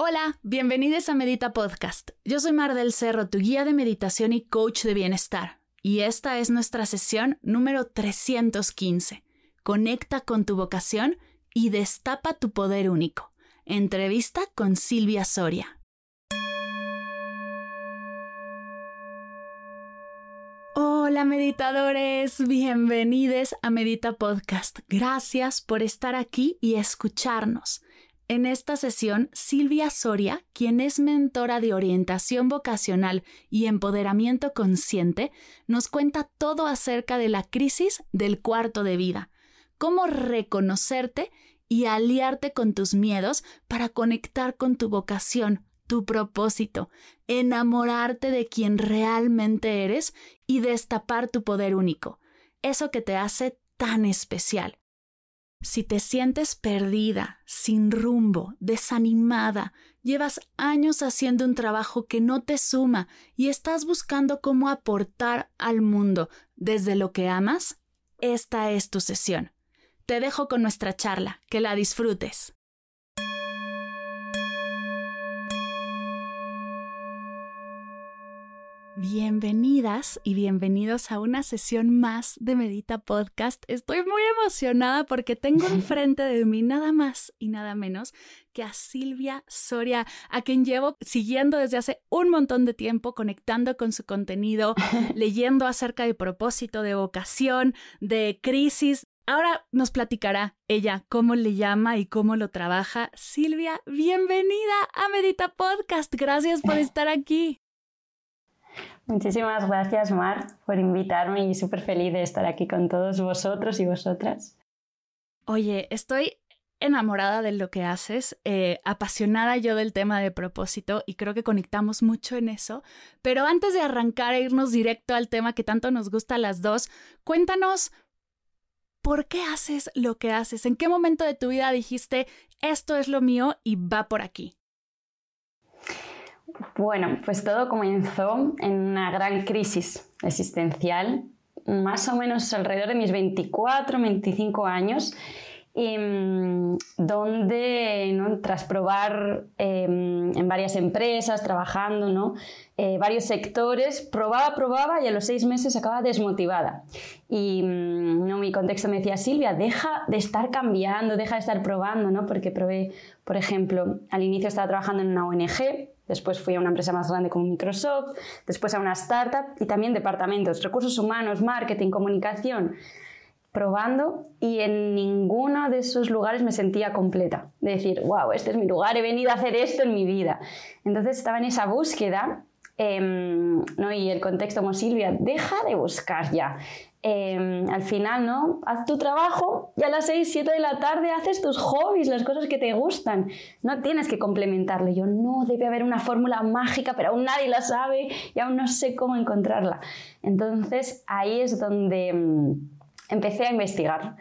Hola, bienvenidos a Medita Podcast. Yo soy Mar del Cerro, tu guía de meditación y coach de bienestar. Y esta es nuestra sesión número 315. Conecta con tu vocación y destapa tu poder único. Entrevista con Silvia Soria. Hola meditadores, bienvenidos a Medita Podcast. Gracias por estar aquí y escucharnos. En esta sesión, Silvia Soria, quien es mentora de orientación vocacional y empoderamiento consciente, nos cuenta todo acerca de la crisis del cuarto de vida, cómo reconocerte y aliarte con tus miedos para conectar con tu vocación, tu propósito, enamorarte de quien realmente eres y destapar tu poder único, eso que te hace tan especial. Si te sientes perdida, sin rumbo, desanimada, llevas años haciendo un trabajo que no te suma y estás buscando cómo aportar al mundo desde lo que amas, esta es tu sesión. Te dejo con nuestra charla, que la disfrutes. Bienvenidas y bienvenidos a una sesión más de Medita Podcast. Estoy muy emocionada porque tengo enfrente de mí nada más y nada menos que a Silvia Soria, a quien llevo siguiendo desde hace un montón de tiempo, conectando con su contenido, leyendo acerca de propósito, de vocación, de crisis. Ahora nos platicará ella cómo le llama y cómo lo trabaja. Silvia, bienvenida a Medita Podcast. Gracias por estar aquí. Muchísimas gracias, Mar, por invitarme y súper feliz de estar aquí con todos vosotros y vosotras. Oye, estoy enamorada de lo que haces, eh, apasionada yo del tema de propósito y creo que conectamos mucho en eso. Pero antes de arrancar e irnos directo al tema que tanto nos gusta a las dos, cuéntanos por qué haces lo que haces, en qué momento de tu vida dijiste esto es lo mío y va por aquí. Bueno, pues todo comenzó en una gran crisis existencial, más o menos alrededor de mis 24, 25 años, em, donde tras probar em, en varias empresas, trabajando, ¿no? Eh, varios sectores, probaba, probaba y a los seis meses acababa desmotivada. Y mm, ¿no? mi contexto me decía, Silvia, deja de estar cambiando, deja de estar probando, ¿no? porque probé, por ejemplo, al inicio estaba trabajando en una ONG, Después fui a una empresa más grande como Microsoft, después a una startup y también departamentos, recursos humanos, marketing, comunicación, probando y en ninguno de esos lugares me sentía completa. De decir, wow, este es mi lugar, he venido a hacer esto en mi vida. Entonces estaba en esa búsqueda em, ¿no? y el contexto como Silvia, deja de buscar ya. Em, al final, ¿no? Haz tu trabajo y a las 6, 7 de la tarde haces tus hobbies, las cosas que te gustan. No tienes que complementarle. Yo no, debe haber una fórmula mágica, pero aún nadie la sabe y aún no sé cómo encontrarla. Entonces ahí es donde em, empecé a investigar.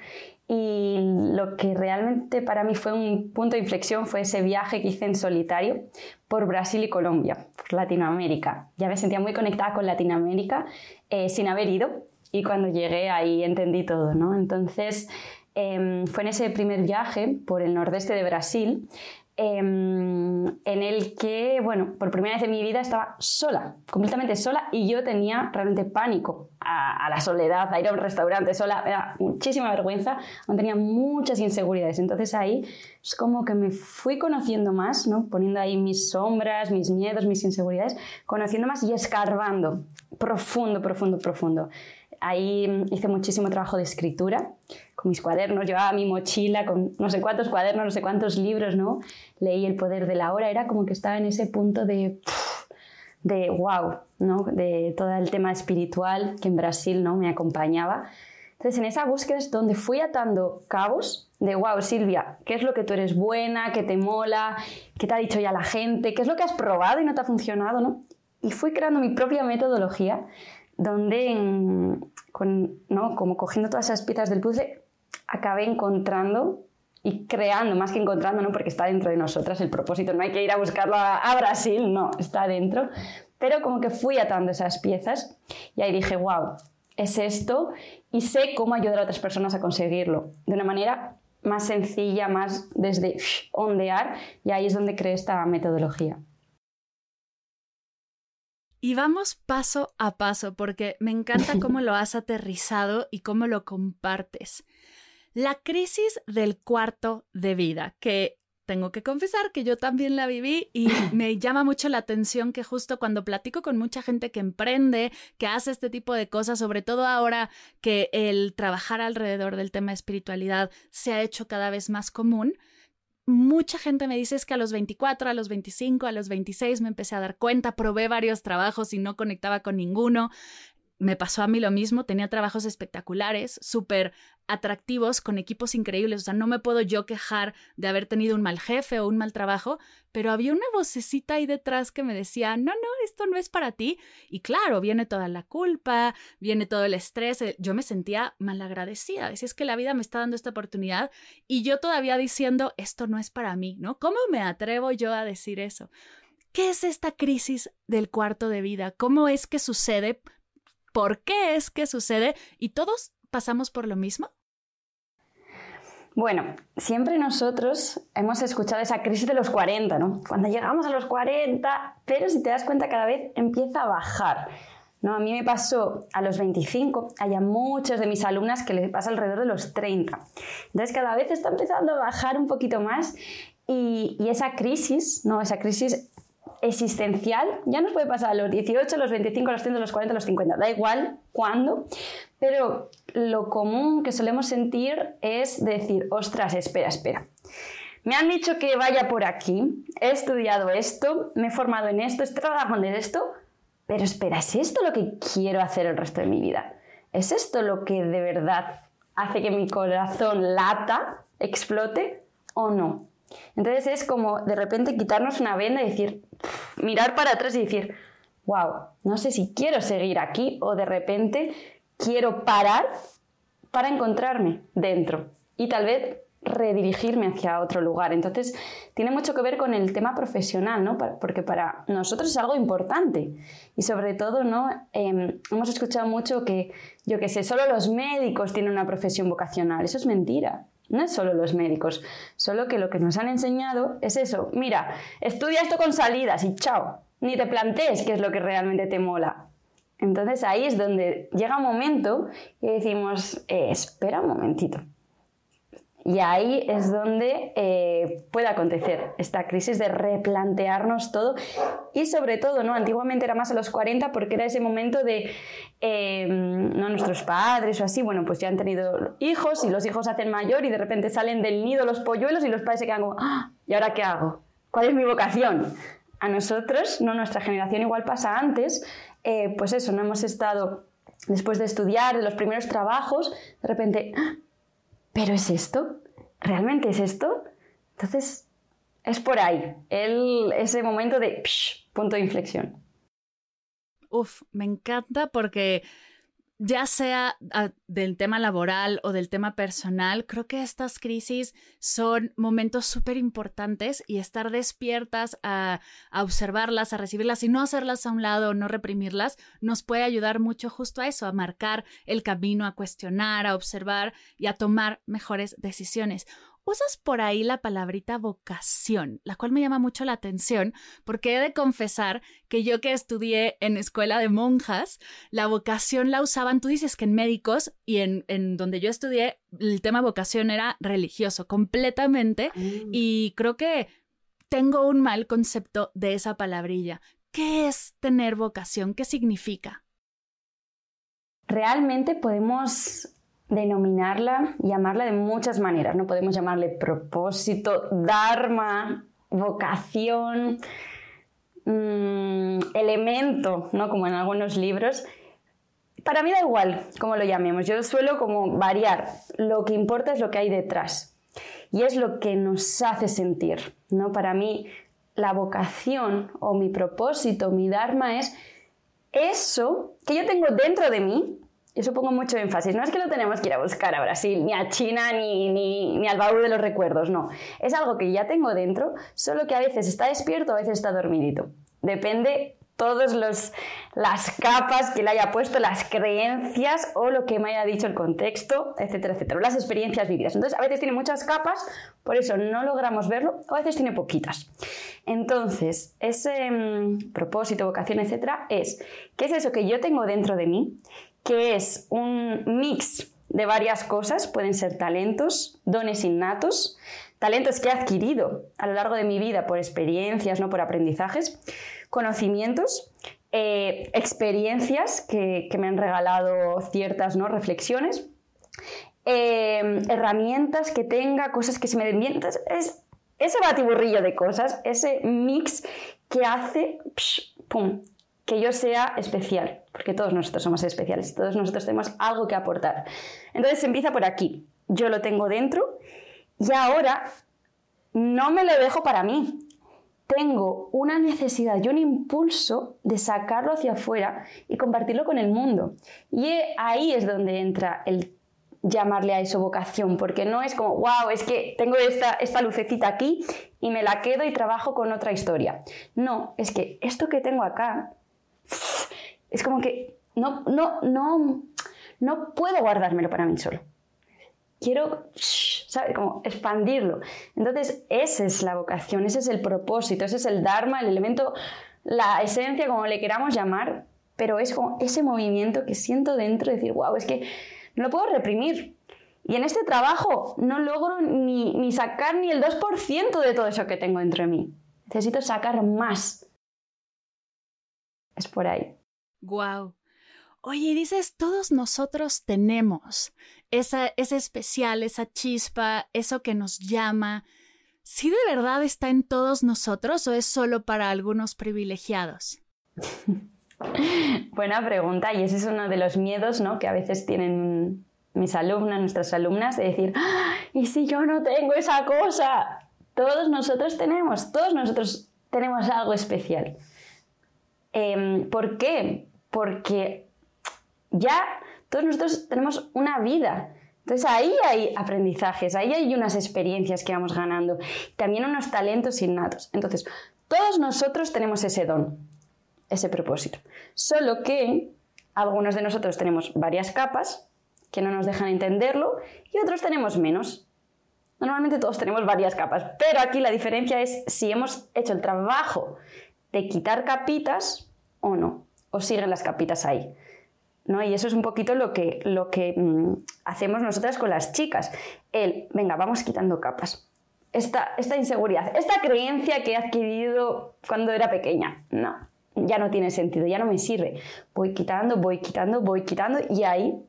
Y lo que realmente para mí fue un punto de inflexión fue ese viaje que hice en solitario por Brasil y Colombia, por Latinoamérica. Ya me sentía muy conectada con Latinoamérica eh, sin haber ido y cuando llegué ahí entendí todo, ¿no? Entonces, em, fue en ese primer viaje por el nordeste de Brasil em, en el que, bueno, por primera vez en mi vida estaba sola, completamente sola y yo tenía realmente pánico a, la soledad, a ir a un restaurante sola, me muchísima vergüenza, tenía muchas inseguridades. Entonces ahí es como que me fui conociendo más, ¿no? Poniendo ahí mis sombras, mis miedos, mis inseguridades, conociendo más y escarbando profundo, profundo, profundo. Ahí hice muchísimo trabajo de escritura con mis cuadernos, llevaba mi mochila con no sé cuántos cuadernos, no sé cuántos libros, ¿no? Leí El poder de la hora, era como que estaba en ese punto de, de wow, ¿no? De todo el tema espiritual que en Brasil, ¿no? Me acompañaba. Entonces, en esa búsqueda es donde fui atando cabos de, wow, Silvia, ¿qué es lo que tú eres buena, qué te mola, qué te ha dicho ya la gente, qué es lo que has probado y no te ha funcionado, ¿no? Y fui creando mi propia metodología donde, ¿no? como cogiendo todas esas piezas del puzzle, acabé encontrando y creando, más que encontrando, ¿no? porque está dentro de nosotras el propósito, no hay que ir a buscarlo a, a Brasil, no, está dentro, pero como que fui atando esas piezas y ahí dije, wow, es esto y sé cómo ayudar a otras personas a conseguirlo de una manera más sencilla, más desde ondear y ahí es donde creé esta metodología. Y vamos paso a paso porque me encanta cómo lo has aterrizado y cómo lo compartes. La crisis del cuarto de vida, que tengo que confesar que yo también la viví y me llama mucho la atención que justo cuando platico con mucha gente que emprende, que hace este tipo de cosas, sobre todo ahora que el trabajar alrededor del tema de espiritualidad se ha hecho cada vez más común, mucha gente me dice es que a los 24, a los 25, a los 26 me empecé a dar cuenta, probé varios trabajos y no conectaba con ninguno me pasó a mí lo mismo, tenía trabajos espectaculares, súper atractivos, con equipos increíbles, o sea, no me puedo yo quejar de haber tenido un mal jefe o un mal trabajo, pero había una vocecita ahí detrás que me decía, no, no, esto no es para ti. Y claro, viene toda la culpa, viene todo el estrés, eh, yo me sentía malagradecida, decía, es que la vida me está dando esta oportunidad y yo todavía diciendo, esto no es para mí, ¿no? ¿Cómo me atrevo yo a decir eso? ¿Qué es esta crisis del cuarto de vida? ¿Cómo es que sucede? por qué es que sucede y todos pasamos por lo mismo? Bueno, siempre nosotros hemos escuchado esa crisis de los 40, ¿no? Cuando llegamos a los 40, pero si te das cuenta cada vez empieza a bajar. ¿no? A mí me pasó a los 25, hay muchos de mis alumnas que les pasa alrededor de los 30. Entonces cada vez está empezando a bajar un poquito más y, y esa crisis, ¿no? Esa crisis existencial ya nos puede pasar a los 18, los 25, los 30, los 40, los 50, da igual cuándo, pero lo común que solemos sentir es decir, ostras, espera, espera. Me han dicho que vaya por aquí, he estudiado esto, me he formado en esto, estoy trabajando en esto, pero espera, ¿es esto lo que quiero hacer el resto de mi vida? ¿Es esto lo que de verdad hace que mi corazón lata, explote o no? Entonces es como de repente quitarnos una venda y decir, mirar para atrás y decir, wow, no sé si quiero seguir aquí o de repente quiero parar para encontrarme dentro y tal vez redirigirme hacia otro lugar. Entonces, tiene mucho que ver con el tema profesional, ¿no? Porque para nosotros es algo importante. Y sobre todo, ¿no? Em, hemos escuchado mucho que, yo que sé, solo los médicos tienen una profesión vocacional. Eso es mentira. No es solo los médicos, solo que lo que nos han enseñado es eso. Mira, estudia esto con salidas y chao. Ni te plantees qué es lo que realmente te mola. Entonces ahí es donde llega un momento y decimos, eh, espera un momentito. Y ahí es donde eh, puede acontecer esta crisis de replantearnos todo y sobre todo, ¿no? Antiguamente era más a los 40 porque era ese momento de, em, ¿no? Nuestros padres o así, bueno, pues ya han tenido hijos y los hijos hacen mayor y de repente salen del nido los polluelos y los padres se quedan como, ¡Ah! ¿y ahora qué hago? ¿Cuál es mi vocación? A nosotros, ¿no? Nuestra generación igual pasa antes, eh, pues eso, no hemos estado después de estudiar, de los primeros trabajos, de repente, ¡Ah! ¿Pero es esto? ¿Realmente es esto? Entonces, es por ahí, el, ese momento de punto de inflexión. Uf, me encanta porque ya sea ah, del tema laboral o del tema personal, creo que estas crisis son momentos súper importantes y estar despiertas a, a, observarlas, a recibirlas y no hacerlas a un lado, no reprimirlas, nos puede ayudar mucho justo a eso, a marcar el camino, a cuestionar, a observar y a tomar mejores decisiones usas por ahí la palabrita vocación, la cual me llama mucho la atención porque he de confesar que yo que estudié en escuela de monjas, la vocación la usaban, tú dices que en médicos y en, en donde yo estudié, el tema vocación era religioso completamente mm. y creo que tengo un mal concepto de esa palabrilla. ¿Qué es tener vocación? ¿Qué significa? Realmente podemos denominarla, llamarla de muchas maneras, ¿no? Podemos llamarle propósito, dharma, vocación, mm, elemento, ¿no? Como en algunos libros. para mí da igual cómo lo llamemos, yo suelo como variar, lo que importa es lo que hay detrás y es lo que nos hace sentir, ¿no? Para mí la vocación o mi propósito, mi dharma es eso que yo tengo dentro de mí, y eso pongo mucho énfasis, no es que lo tenemos que ir a buscar a Brasil, ni a China, ni, ni, ni al baúl de los recuerdos, no, es algo que ya tengo dentro, solo que a veces está despierto, a veces está dormidito. Depende todas las capas que le haya puesto, las creencias o lo que me haya dicho el contexto, etcétera, etcétera, las experiencias vividas. Entonces, a veces tiene muchas capas, por eso no logramos verlo, o a veces tiene poquitas. Entonces, ese mm, propósito, vocación, etcétera, es, ¿qué es eso que yo tengo dentro de mí? Que es un mix de varias cosas, pueden ser talentos, dones innatos, talentos que he adquirido a lo largo de mi vida por experiencias, no por aprendizajes, conocimientos, eh, experiencias que, me han regalado ciertas ¿no? reflexiones, eh, herramientas que tenga, cosas que se me den bien. es ese batiburrillo de cosas, ese mix que hace que yo sea especial, porque todos nosotros somos especiales, todos nosotros tenemos algo que aportar. Entonces empieza por aquí. Yo lo tengo dentro y ahora no me lo dejo para mí, tengo una necesidad y un impulso de sacarlo hacia afuera y compartirlo con el mundo. Y ahí es donde entra el llamarle a eso vocación, porque no es como, wow, es que tengo esta, esta lucecita aquí y me la quedo y trabajo con otra historia. No, es que esto que tengo acá es como que no, no, no, no puedo guardármelo para mí solo quiero, ¿sabes? Como expandirlo. Entonces, esa es la vocación, ese es el propósito, ese es el Dharma, el elemento, la esencia, como le queramos llamar, pero es como ese movimiento que siento dentro de decir, wow, es que no lo puedo reprimir. Y en este trabajo no logro ni, ni sacar ni el 2% de todo eso que tengo dentro de mí. Necesito sacar más. Es por ahí. Wow. Oye, dices, todos nosotros tenemos esa, ese especial, esa chispa, eso que nos llama. ¿Sí de verdad está en todos nosotros o es solo para algunos privilegiados? Buena pregunta y ese es uno de los miedos ¿no? que a veces tienen mis alumnas, nuestras alumnas, de decir, ¡Ah! ¿y si yo no tengo esa cosa? Todos nosotros tenemos, todos nosotros tenemos algo especial. Em, ¿Por qué? Porque ya todos nosotros tenemos una vida. Entonces ahí hay aprendizajes, ahí hay unas experiencias que vamos ganando, también unos talentos innatos. Entonces, todos nosotros tenemos ese don, ese propósito. Solo que algunos de nosotros tenemos varias capas que no nos dejan entenderlo y otros tenemos menos. Normalmente todos tenemos varias capas, pero aquí la diferencia es si hemos hecho el trabajo de quitar capitas o no, o siguen las capitas ahí. Y eso es un poquito lo que, lo que mm, hacemos nosotras con las chicas. El, venga, vamos quitando capas. Esta, esta inseguridad, esta creencia que he adquirido cuando era pequeña, no, ya no tiene sentido, ya no me sirve. Voy quitando, voy quitando, voy quitando y ahí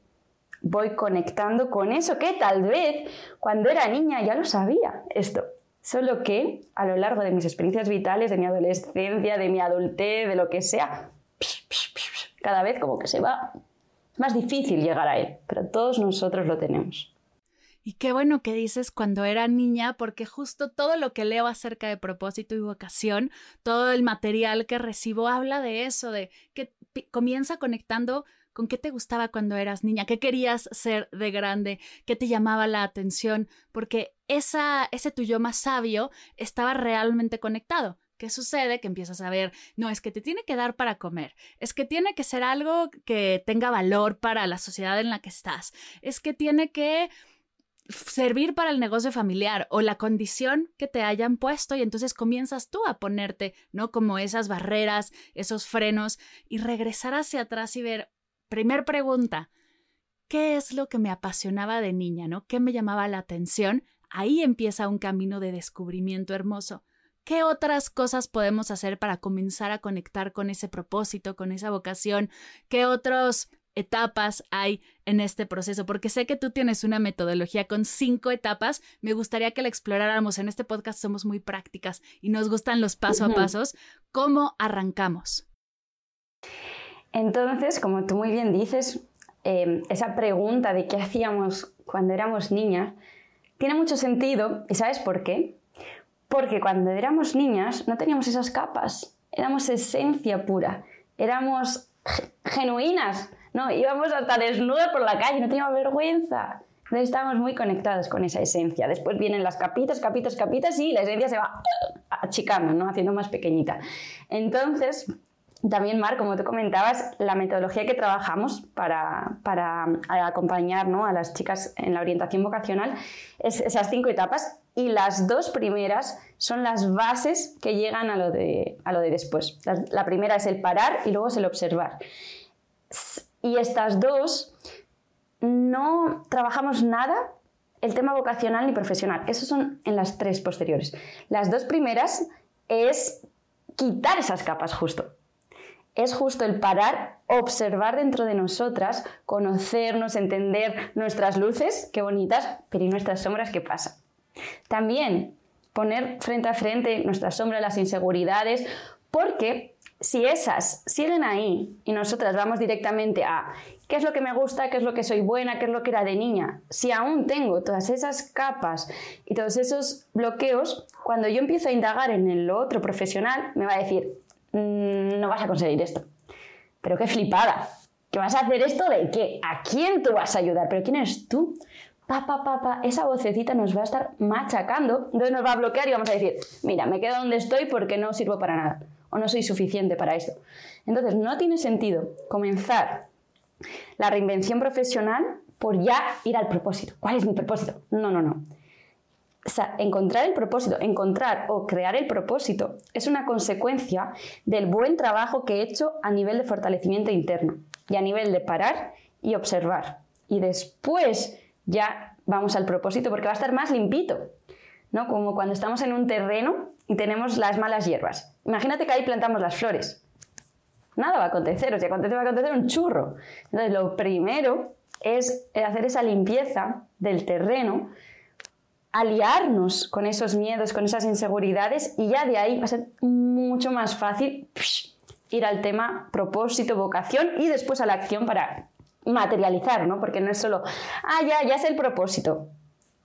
voy conectando con eso que tal vez cuando era niña ya lo sabía esto. Solo que a lo largo de mis experiencias vitales, de mi adolescencia, de mi adultez, de lo que sea, cada vez como que se va más difícil llegar a él, pero todos nosotros lo tenemos. Y qué bueno que dices cuando era niña, porque justo todo lo que leo acerca de propósito y vocación, todo el material que recibo habla de eso, de que comienza conectando con qué te gustaba cuando eras niña, qué querías ser de grande, qué te llamaba la atención, porque esa, ese tuyo más sabio estaba realmente conectado. ¿Qué sucede? Que empiezas a ver, no, es que te tiene que dar para comer, es que tiene que ser algo que tenga valor para la sociedad en la que estás, es que tiene que servir para el negocio familiar o la condición que te hayan puesto y entonces comienzas tú a ponerte, ¿no? Como esas barreras, esos frenos y regresar hacia atrás y ver, primer pregunta, ¿qué es lo que me apasionaba de niña, ¿no? ¿Qué me llamaba la atención? Ahí empieza un camino de descubrimiento hermoso. ¿Qué otras cosas podemos hacer para comenzar a conectar con ese propósito, con esa vocación? ¿Qué otras etapas hay en este proceso? Porque sé que tú tienes una metodología con cinco etapas. Me gustaría que la exploráramos. En este podcast somos muy prácticas y nos gustan los paso a pasos. ¿Cómo arrancamos? Entonces, como tú muy bien dices, em, esa pregunta de qué hacíamos cuando éramos niñas tiene mucho sentido. ¿Y sabes por qué? Porque cuando éramos niñas no teníamos esas capas, éramos esencia pura, éramos genuinas, ¿no? Íbamos hasta desnudas por la calle, no teníamos vergüenza. Entonces estábamos muy conectados con esa esencia. Después vienen las capitas, capitas, capitas y la esencia se va achicando, ¿no? Haciendo más pequeñita. Entonces, también, Mar, como tú comentabas, la metodología que trabajamos para, para acompañar ¿no? a las chicas en la orientación vocacional es esas cinco etapas y las dos primeras son las bases que llegan a lo de, a lo de después. La, la primera es el parar y luego es el observar. Y estas dos no trabajamos nada el tema vocacional ni profesional. Esos son en las tres posteriores. Las dos primeras es quitar esas capas justo. Es justo el parar, observar dentro de nosotras, conocernos, entender nuestras luces, qué bonitas, pero y nuestras sombras, qué pasa. También poner frente a frente nuestras sombras, las inseguridades, porque si esas siguen ahí y nosotras vamos directamente a qué es lo que me gusta, qué es lo que soy buena, qué es lo que era de niña, si aún tengo todas esas capas y todos esos bloqueos, cuando yo empiezo a indagar en el otro profesional, me va a decir, mm, no vas a conseguir esto. Pero qué flipada. ¿Que vas a hacer esto de qué? ¿A quién tú vas a ayudar? ¿Pero quién eres tú? Pa, pa, pa, pa, esa vocecita nos va a estar machacando, entonces nos va a bloquear y vamos a decir, mira, me quedo donde estoy porque no sirvo para nada o no soy suficiente para esto. Entonces, no tiene sentido comenzar la reinvención profesional por ya ir al propósito. ¿Cuál es mi propósito? No, no, no. O sea, encontrar el propósito, encontrar o crear el propósito es una consecuencia del buen trabajo que he hecho a nivel de fortalecimiento interno y a nivel de parar y observar. Y después ya vamos al propósito porque va a estar más limpito, ¿no? Como cuando estamos en un terreno y tenemos las malas hierbas. Imagínate que ahí plantamos las flores. Nada va a acontecer, o sea, va a acontecer un churro. Entonces, lo primero es hacer esa limpieza del terreno, aliarnos con esos miedos, con esas inseguridades y ya de ahí va a ser mucho más fácil ir al tema propósito, vocación y después a la acción para materializar, ¿no? Porque no es solo, ah, ya, ya es el propósito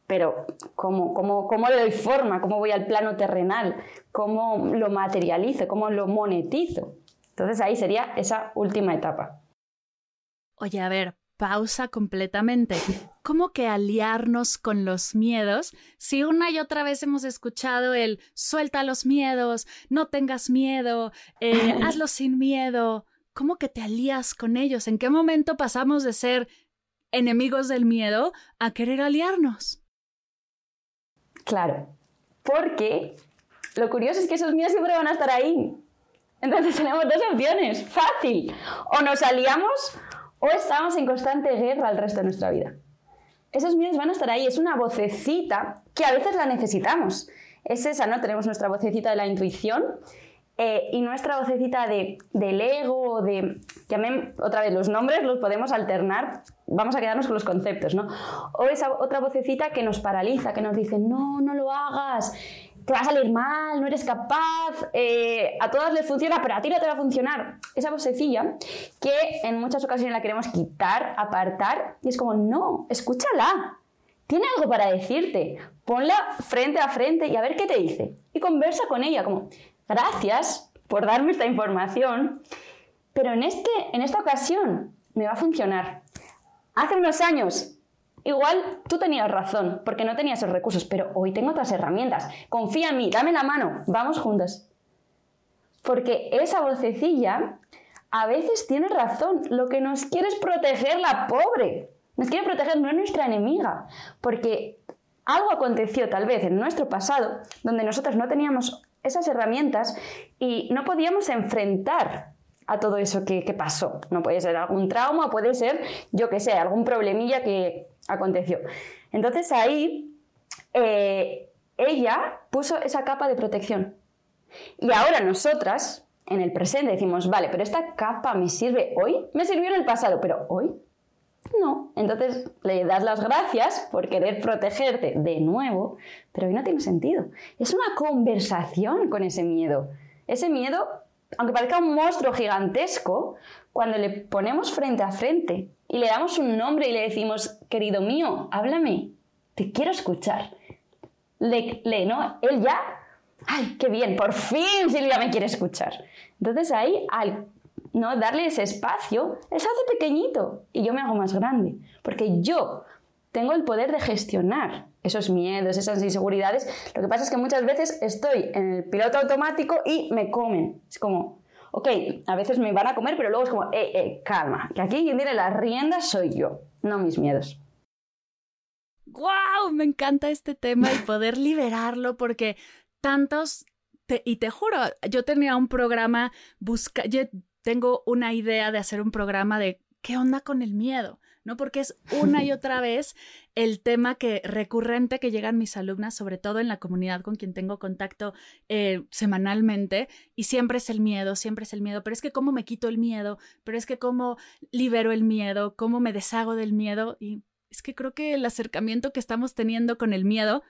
pero ¿cómo, cómo, cómo le doy forma? ¿Cómo voy al plano terrenal? ¿Cómo lo materializo? ¿Cómo lo monetizo? Entonces ahí sería esa última etapa. Oye, a ver, pausa completamente. ¿Cómo que aliarnos con los miedos si una y otra vez hemos escuchado el suelta los miedos, no tengas miedo, eh, hazlo sin miedo? ¿Cómo que te alías con ellos? ¿En qué momento pasamos de ser enemigos del miedo a querer aliarnos? Claro, porque lo curioso es que esos miedos siempre van a estar ahí. Entonces tenemos dos opciones, fácil. O nos aliamos o estamos en constante guerra el resto de nuestra vida. Esos miedos van a estar ahí, es una vocecita que a veces la necesitamos. Es esa, ¿no? Tenemos nuestra vocecita de la intuición eh, y nuestra vocecita de, del ego, de, llamen otra vez los nombres, los podemos alternar, vamos a quedarnos con los conceptos, ¿no? O esa otra vocecita que nos paraliza, que nos dice, no, no lo hagas, te va a salir mal, no eres capaz, eh, a todas les funciona, pero a ti no te va a funcionar. Esa vocecilla que en muchas ocasiones la queremos quitar, apartar, y es como, no, escúchala, tiene algo para decirte, ponla frente a frente y a ver qué te dice. Y conversa con ella, como, gracias por darme esta información, pero en, este, en esta ocasión me va a funcionar. Hace unos años, igual tú tenías razón, porque no tenías esos recursos, pero hoy tengo otras herramientas. Confía en mí, dame la mano, vamos juntos. Porque esa vocecilla a veces tiene razón, lo que nos quiere es proteger la pobre. Nos quiere proteger, no es nuestra enemiga, porque algo aconteció tal vez en nuestro pasado donde nosotros no teníamos esas herramientas y no podíamos enfrentar a todo eso que, pasó. No puede ser algún trauma, puede ser, yo qué sé, algún problemilla que aconteció. Entonces ahí eh, ella puso esa capa de protección. Y ahora nosotras, en el presente, decimos, vale, pero esta capa me sirve hoy, me sirvió en el pasado, pero hoy no. Entonces le das las gracias por querer protegerte de nuevo, pero hoy no tiene sentido. Es una conversación con ese miedo. Ese miedo aunque parezca un monstruo gigantesco, cuando le ponemos frente a frente y le damos un nombre y le decimos, querido mío, háblame, te quiero escuchar. Le, le ¿no? Él ya, ay, qué bien, por fin Silvia me quiere escuchar. Entonces ahí, al no darle ese espacio, él se hace pequeñito y yo me hago más grande, porque yo tengo el poder de gestionar esos miedos, esas inseguridades. Lo que pasa es que muchas veces estoy en el piloto automático y me comen. Es como, ok, a veces me van a comer, pero luego es como, eh, eh, calma, que aquí quien tiene las riendas soy yo, no mis miedos. ¡Guau! Me encanta este tema y poder liberarlo porque tantos, y te juro, yo tenía un programa, busca, yo tengo una idea de hacer un programa de qué onda con el miedo. ¿No? Porque es una y otra vez el tema que recurrente que llegan mis alumnas, sobre todo en la comunidad con quien tengo contacto eh, semanalmente, y siempre es el miedo, siempre es el miedo, pero es que cómo me quito el miedo, pero es que cómo libero el miedo, cómo me deshago del miedo, y es que creo que el acercamiento que estamos teniendo con el miedo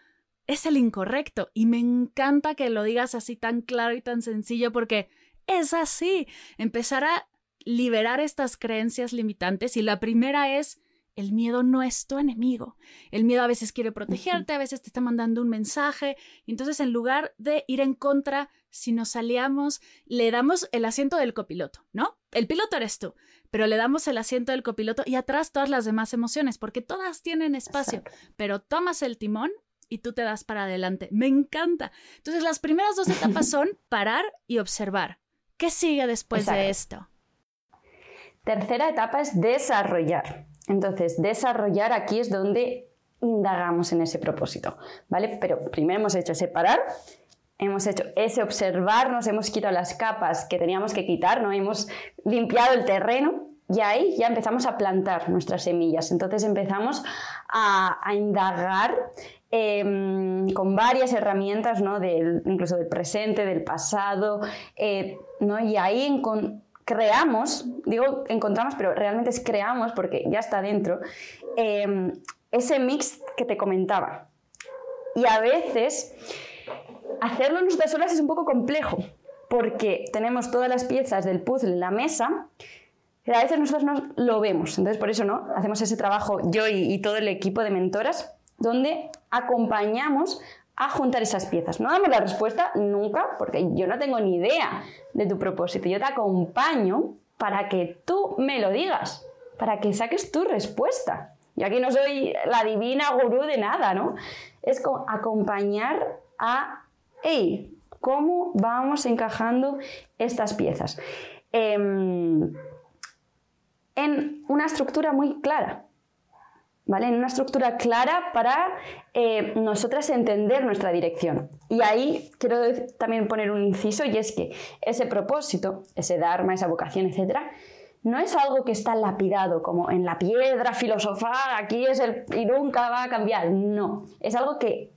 es el incorrecto, y me encanta que lo digas así tan claro y tan sencillo porque es así, empezar a liberar estas creencias limitantes y la primera es el miedo no es tu enemigo. El miedo a veces quiere protegerte, a veces te está mandando un mensaje. Entonces, en lugar de ir en contra, si nos aliamos, le damos el asiento del copiloto, ¿no? El piloto eres tú, pero le damos el asiento del copiloto y atrás todas las demás emociones, porque todas tienen espacio, pero tomas el timón y tú te das para adelante. Me encanta. Entonces, las primeras dos etapas son parar y observar. ¿Qué sigue después de esto? Tercera etapa es desarrollar. Entonces, desarrollar aquí es donde indagamos en ese propósito, ¿vale? Pero primero hemos hecho separar, hemos hecho ese observarnos, hemos quitado las capas que teníamos que quitar, ¿no? Hemos limpiado el terreno y ahí ya empezamos a plantar nuestras semillas. Entonces empezamos a, indagar em, con varias herramientas, ¿no? Incluso del presente, del pasado, eh, ¿no? Y ahí creamos, digo encontramos, pero realmente es creamos porque ya está dentro, em, ese mix que te comentaba. Y a veces hacerlo nosotras solas es un poco complejo porque tenemos todas las piezas del puzzle en la mesa, pero a veces nosotros no lo vemos. Entonces, por eso no hacemos ese trabajo yo y todo el equipo de mentoras donde acompañamos a juntar esas piezas. No damos la respuesta nunca, porque yo no tengo ni idea de tu propósito. Yo te acompaño para que tú me lo digas, para que saques tu respuesta. Yo aquí no soy la divina gurú de nada, ¿no? Es acompañar a, hey, ¿cómo vamos encajando estas piezas? Em, en una estructura muy clara. ¿Vale? En una estructura clara para eh, nosotras entender nuestra dirección. Y ahí quiero también poner un inciso y es que ese propósito, ese dharma, esa vocación, etcétera, no es algo que está lapidado como en la piedra filosofal, aquí es el y nunca va a cambiar. No, es algo que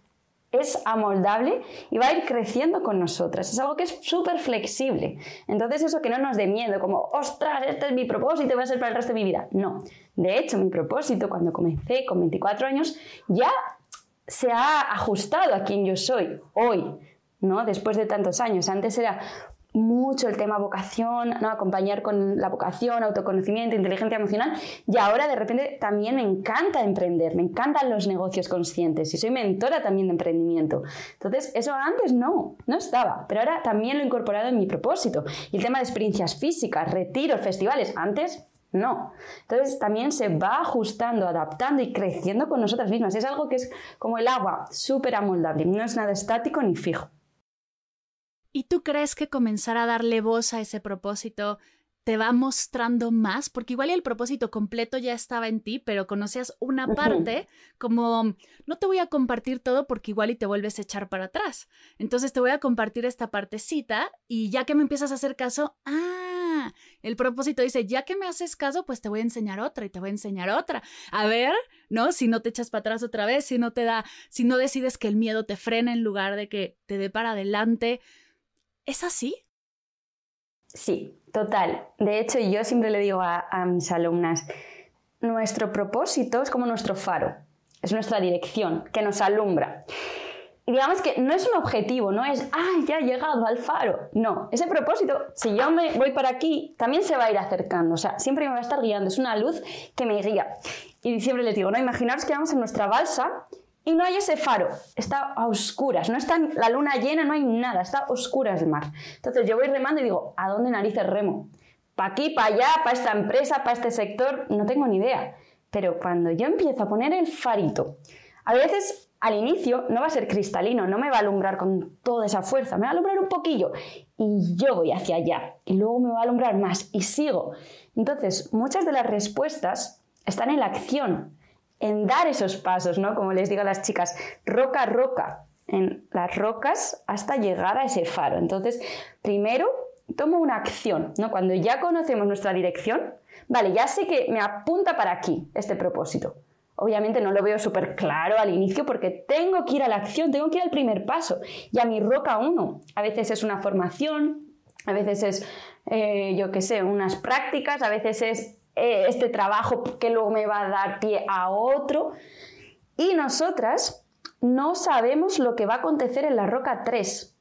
es amoldable y va a ir creciendo con nosotras. Es algo que es súper flexible. Entonces eso que no nos dé miedo, como, ostras, este es mi propósito va a ser para el resto de mi vida. No. De hecho, mi propósito cuando comencé con 24 años ya se ha ajustado a quien yo soy hoy, ¿no? Después de tantos años. Antes era mucho el tema vocación, ¿no? acompañar con la vocación, autoconocimiento, inteligencia emocional. Y ahora de repente también me encanta emprender, me encantan los negocios conscientes y soy mentora también de emprendimiento. Entonces, eso antes no, no estaba, pero ahora también lo he incorporado en mi propósito. Y el tema de experiencias físicas, retiros, festivales, antes no. Entonces también se va ajustando, adaptando y creciendo con nosotras mismas. Es algo que es como el agua, súper amoldable, no es nada estático ni fijo. ¿Y tú crees que comenzar a darle voz a ese propósito te va mostrando más? Porque igual el propósito completo ya estaba en ti, pero conocías una parte como, no te voy a compartir todo porque igual y te vuelves a echar para atrás. Entonces te voy a compartir esta partecita y ya que me empiezas a hacer caso, ah, el propósito dice, ya que me haces caso, pues te voy a enseñar otra y te voy a enseñar otra. A ver, ¿no? Si no te echas para atrás otra vez, si no te da, si no decides que el miedo te frena en lugar de que te dé para adelante ¿Es así? Sí, total. De hecho, yo siempre le digo a, mis alumnas, nuestro propósito es como nuestro faro, es nuestra dirección que nos alumbra. digamos que no es un objetivo, no es, ¡ay, ya he llegado al faro! No, ese propósito, si yo me voy para aquí, también se va a ir acercando, o sea, siempre me va a estar guiando, es una luz que me guía. Y siempre les digo, no, imaginaros que vamos en nuestra balsa y no hay ese faro, está a oscuras, no está la luna llena, no hay nada, está a oscuras el mar. Entonces yo voy remando y digo, ¿a dónde narices remo? ¿Para aquí, para allá, para esta empresa, para este sector? No tengo ni idea. Pero cuando yo empiezo a poner el farito, a veces al inicio no va a ser cristalino, no me va a alumbrar con toda esa fuerza, me va a alumbrar un poquillo y yo voy hacia allá y luego me va a alumbrar más y sigo. Entonces, muchas de las respuestas están en la acción, en dar esos pasos, ¿no? Como les digo a las chicas, roca roca, en las rocas hasta llegar a ese faro. Entonces, primero tomo una acción, ¿no? Cuando ya conocemos nuestra dirección, vale, ya sé que me apunta para aquí este propósito. Obviamente no lo veo súper claro al inicio porque tengo que ir a la acción, tengo que ir al primer paso. Y a mi roca uno, a veces es una formación, a veces es, eh, yo qué sé, unas prácticas, a veces es eh, este trabajo que luego me va a dar pie a otro. Y nosotras no sabemos lo que va a acontecer en la roca 3.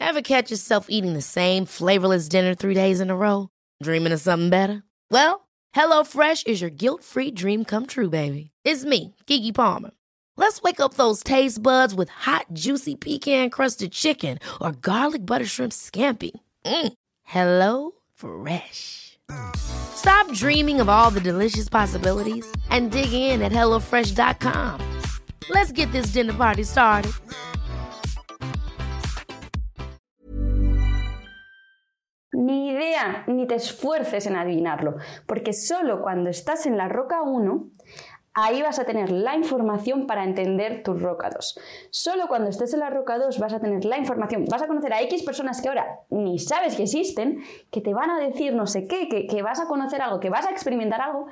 Ever catch yourself eating the same flavorless dinner three days in a row? Dreaming of something better? Well, HelloFresh is your guilt-free dream come true, baby. It's me, Kiki Palmer. Let's wake up those taste buds with hot, juicy pecan-crusted chicken or garlic butter shrimp scampi. Mm. Hello Fresh. Stop dreaming of all the delicious possibilities and dig in at HelloFresh.com. Let's get this dinner party started. Ni idea, ni te esfuerces en adivinarlo, porque solo cuando estás en la roca 1 ahí vas a tener la información para entender tus roca 2. Solo cuando estés en la roca 2 vas a tener la información, vas a conocer a X personas que ahora ni sabes que existen, que te van a decir no sé qué, que, vas a conocer algo, que vas a experimentar algo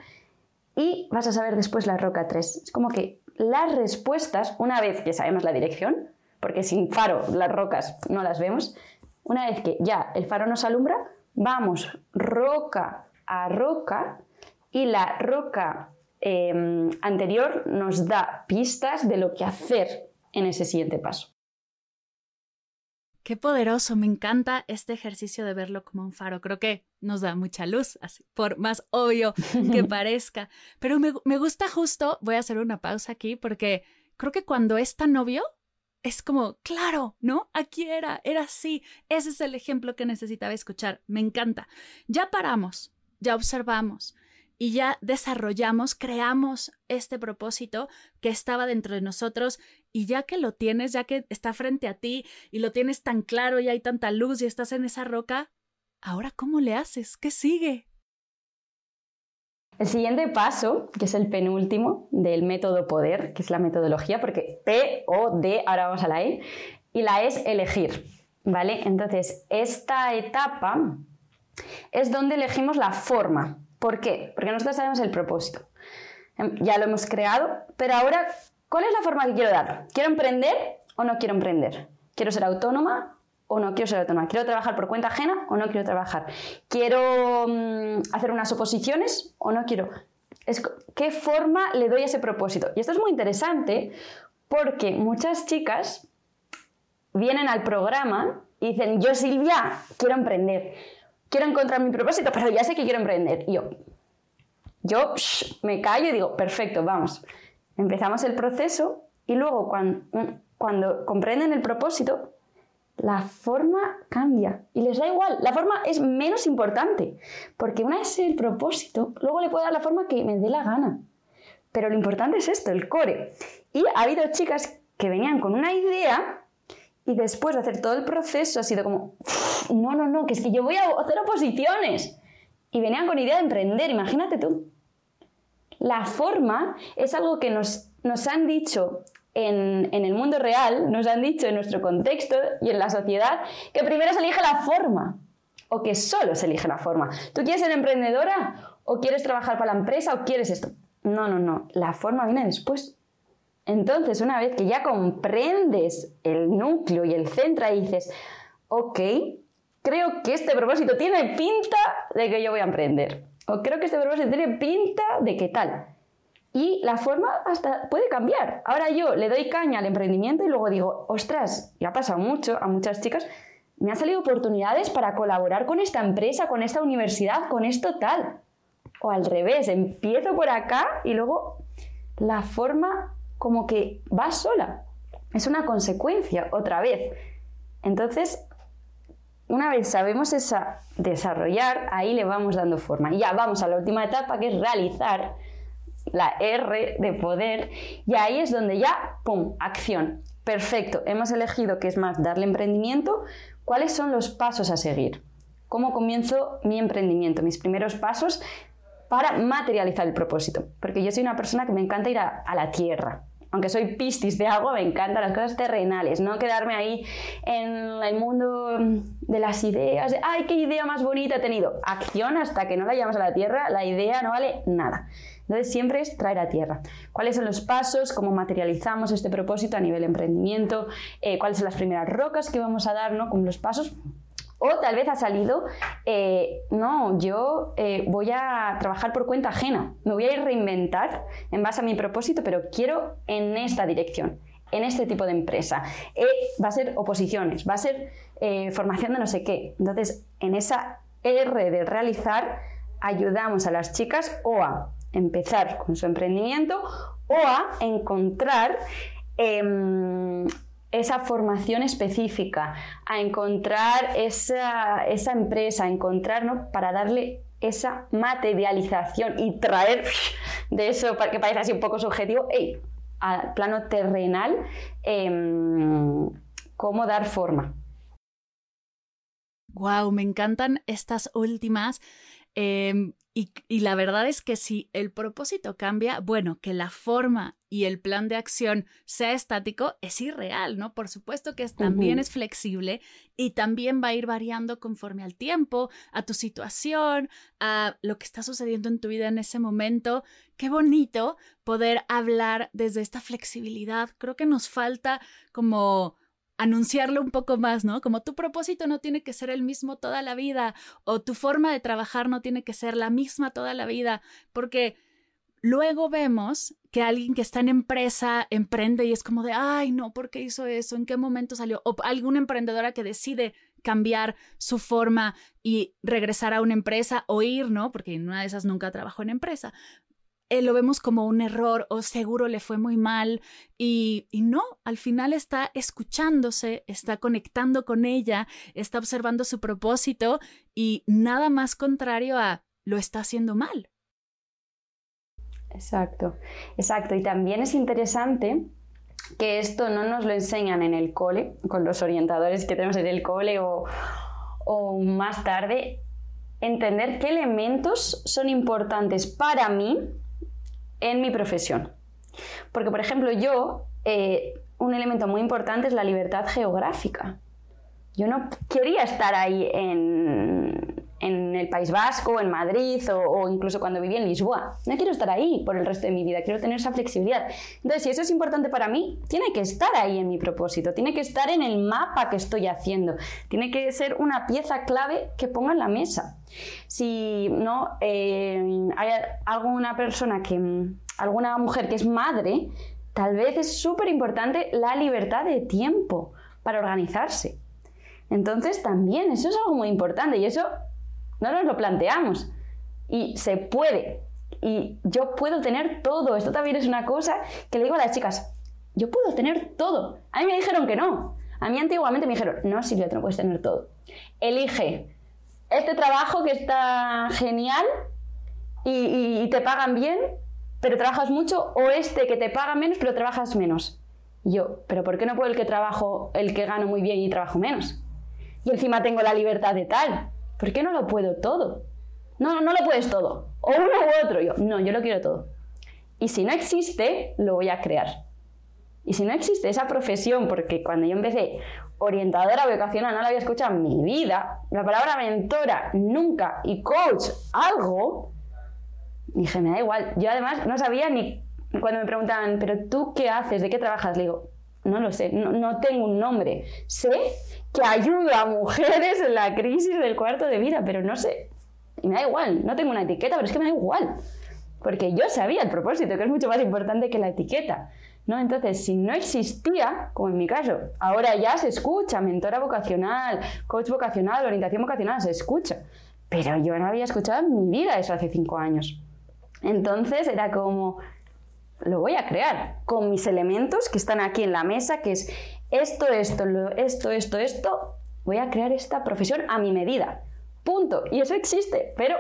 y vas a saber después la roca 3. Es como que las respuestas, una vez que sabemos la dirección, porque sin faro las rocas no las vemos, una vez que ya el faro nos alumbra, vamos roca a roca y la roca Em, anterior nos da pistas de lo que hacer en ese siguiente paso. Qué poderoso, me encanta este ejercicio de verlo como un faro. Creo que nos da mucha luz, así, por más obvio que parezca. Pero me, me gusta justo, voy a hacer una pausa aquí, porque creo que cuando es tan obvio, es como, claro, ¿no? Aquí era, era así. Ese es el ejemplo que necesitaba escuchar. Me encanta. Ya paramos, ya observamos, y ya desarrollamos, creamos este propósito que estaba dentro de nosotros y ya que lo tienes, ya que está frente a ti y lo tienes tan claro y hay tanta luz y estás en esa roca, ahora ¿cómo le haces? ¿Qué sigue? El siguiente paso, que es el penúltimo del método poder, que es la metodología, porque P o D, ahora vamos a la E, y la es elegir, ¿vale? Entonces, esta etapa es donde elegimos la forma, ¿Por qué? Porque nosotros sabemos el propósito. Em, ya lo hemos creado, pero ahora, ¿cuál es la forma que quiero dar? ¿Quiero emprender o no quiero emprender? ¿Quiero ser autónoma o no quiero ser autónoma? ¿Quiero trabajar por cuenta ajena o no quiero trabajar? ¿Quiero mm, hacer unas oposiciones o no quiero? ¿Qué forma le doy a ese propósito? Y esto es muy interesante porque muchas chicas vienen al programa y dicen, yo Silvia, quiero emprender quiero encontrar mi propósito, pero ya sé que quiero emprender. Y yo, yo me callo y digo, perfecto, vamos. Empezamos el proceso y luego cuando, cuando comprenden el propósito, la forma cambia y les da igual, la forma es menos importante, porque una vez el propósito, luego le puedo dar la forma que me dé la gana. Pero lo importante es esto, el core. Y ha habido chicas que venían con una idea y después de hacer todo el proceso ha sido como, no, no, no, que es que yo voy a hacer oposiciones. Y venían con idea de emprender, imagínate tú. La forma es algo que nos, nos han dicho en, en, el mundo real, nos han dicho en nuestro contexto y en la sociedad, que primero se elige la forma, o que solo se elige la forma. ¿Tú quieres ser emprendedora? ¿O quieres trabajar para la empresa? ¿O quieres esto? No, no, no, la forma viene después. Entonces, una vez que ya comprendes el núcleo y el centro dices, ok, creo que este propósito tiene pinta de que yo voy a emprender. O creo que este propósito tiene pinta de que tal. Y la forma hasta puede cambiar. Ahora yo le doy caña al emprendimiento y luego digo, ostras, y ha pasado mucho a muchas chicas, me han salido oportunidades para colaborar con esta empresa, con esta universidad, con esto tal. O al revés, empiezo por acá y luego la forma como que va sola. Es una consecuencia, otra vez. Entonces, una vez sabemos esa desarrollar, ahí le vamos dando forma. Y ya vamos a la última etapa que es realizar la R de poder. Y ahí es donde ya, ¡pum!, acción. Perfecto, hemos elegido que es más darle emprendimiento. ¿Cuáles son los pasos a seguir? ¿Cómo comienzo mi emprendimiento? Mis primeros pasos para materializar el propósito. Porque yo soy una persona que me encanta ir a, la tierra. Aunque soy pistis de agua, me encantan las cosas terrenales, no quedarme ahí en el mundo de las ideas, de, ay, qué idea más bonita he tenido. Acción hasta que no la llevamos a la tierra, la idea no vale nada. Entonces siempre es traer a tierra. ¿Cuáles son los pasos? ¿Cómo materializamos este propósito a nivel emprendimiento? Eh, ¿Cuáles son las primeras rocas que vamos a dar? ¿no? Como los pasos o tal vez ha salido, eh, no, yo eh, voy a trabajar por cuenta ajena, me voy a ir reinventar en base a mi propósito, pero quiero en esta dirección, en este tipo de empresa. Eh, va a ser oposiciones, va a ser formación de no sé qué. Entonces, en esa R de realizar, ayudamos a las chicas o a empezar con su emprendimiento o a encontrar em, esa formación específica, a encontrar esa, empresa, a encontrar, para darle esa materialización y traer de eso, que parezca así un poco subjetivo, al plano terrenal, em, cómo dar forma. Wow, me encantan estas últimas. Em, y, la verdad es que si el propósito cambia, bueno, que la forma y el plan de acción sea estático es irreal, ¿no? Por supuesto que también es flexible y también va a ir variando conforme al tiempo, a tu situación, a lo que está sucediendo en tu vida en ese momento. Qué bonito poder hablar desde esta flexibilidad. Creo que nos falta como anunciarlo un poco más, ¿no? Como tu propósito no tiene que ser el mismo toda la vida o tu forma de trabajar no tiene que ser la misma toda la vida, porque luego vemos que alguien que está en empresa emprende y es como de, ay, no, ¿por qué hizo eso? ¿En qué momento salió? O alguna emprendedora que decide cambiar su forma y regresar a una empresa o ir, ¿no? Porque en una de esas nunca trabajó en empresa. Eh, lo vemos como un error o seguro le fue muy mal y, no, al final está escuchándose, está conectando con ella, está observando su propósito y nada más contrario a lo está haciendo mal. Exacto, exacto. Y también es interesante que esto no nos lo enseñan en el cole, con los orientadores que tenemos en el cole o, o más tarde, entender qué elementos son importantes para mí en mi profesión. Porque, por ejemplo, yo, eh, un elemento muy importante es la libertad geográfica. Yo no quería estar ahí en, en el País Vasco, en Madrid o, incluso cuando vivía en Lisboa. No quiero estar ahí por el resto de mi vida, quiero tener esa flexibilidad. Entonces, si eso es importante para mí, tiene que estar ahí en mi propósito, tiene que estar en el mapa que estoy haciendo, tiene que ser una pieza clave que ponga en la mesa. Si no eh, hay alguna persona que, alguna mujer que es madre, tal vez es súper importante la libertad de tiempo para organizarse. Entonces también eso es algo muy importante y eso no nos lo planteamos. Y se puede. Y yo puedo tener todo. Esto también es una cosa que le digo a las chicas. Yo puedo tener todo. A mí me dijeron que no. A mí antiguamente me dijeron, no, Silvia, tú no puedes tener todo. Elige este trabajo que está genial y, y, te pagan bien, pero trabajas mucho, o este que te paga menos, pero trabajas menos. yo, pero ¿por qué no puedo el que trabajo, el que gano muy bien y trabajo menos? Y encima tengo la libertad de tal. ¿Por qué no lo puedo todo? No, no lo puedes todo. O uno u otro. Yo, no, yo lo quiero todo. Y si no existe, lo voy a crear. Y si no existe esa profesión, porque cuando yo empecé orientadora vocacional no la había escuchado en mi vida, la palabra mentora nunca y coach algo, dije, me da igual. Yo además no sabía ni cuando me preguntaban, pero tú qué haces, de qué trabajas, le digo, no lo sé, no, no tengo un nombre. Sé que ayuda a mujeres en la crisis del cuarto de vida, pero no sé. Me da igual, no tengo una etiqueta, pero es que me da igual. porque yo sabía el propósito, que es mucho más importante que la etiqueta. ¿no? Entonces, si no existía, como en mi caso, ahora ya se escucha, mentora vocacional, coach vocacional, orientación vocacional, se escucha. Pero yo no había escuchado en mi vida eso hace cinco años. Entonces era como, lo voy a crear con mis elementos que están aquí en la mesa, que es esto, esto, esto, esto, esto, voy a crear esta profesión a mi medida. Punto. Y eso existe, pero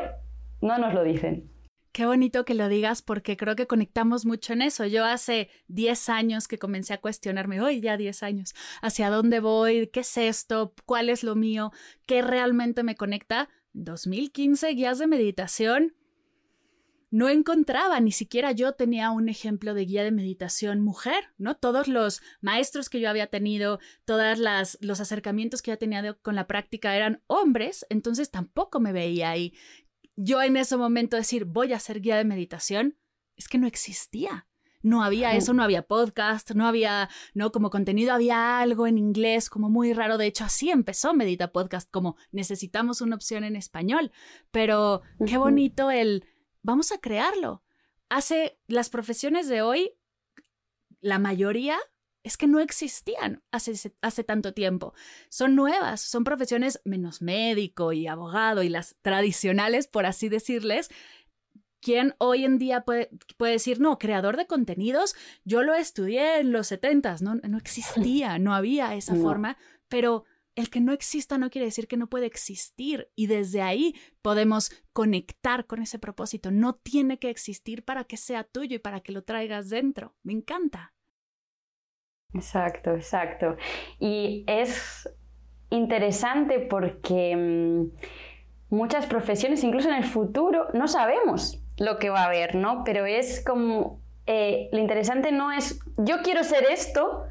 no nos lo dicen. Qué bonito que lo digas porque creo que conectamos mucho en eso. Yo hace 10 años que comencé a cuestionarme, hoy ya 10 años, hacia dónde voy, qué es esto, cuál es lo mío, qué realmente me conecta. 2015, guías de meditación. No encontraba, ni siquiera yo tenía un ejemplo de guía de meditación mujer, ¿no? Todos los maestros que yo había tenido, todos los acercamientos que yo tenía con la práctica eran hombres, entonces tampoco me veía ahí yo en ese momento decir, voy a ser guía de meditación, es que no existía. No había eso, no había podcast, no había, no, como contenido había algo en inglés como muy raro. De hecho, así empezó Medita Podcast, como necesitamos una opción en español. Pero qué bonito el, vamos a crearlo. Hace las profesiones de hoy, la mayoría es que no existían hace, hace tanto tiempo. Son nuevas, son profesiones menos médico y abogado y las tradicionales, por así decirles, ¿Quién hoy en día puede, puede, decir, no, creador de contenidos, yo lo estudié en los 70, no, no existía, no había esa forma, pero el que no exista no quiere decir que no puede existir y desde ahí podemos conectar con ese propósito. No tiene que existir para que sea tuyo y para que lo traigas dentro. Me encanta. Exacto, exacto. Y es interesante porque mm, muchas profesiones, incluso en el futuro, no sabemos lo que va a haber, ¿no? Pero es como, eh, lo interesante no es, yo quiero ser esto,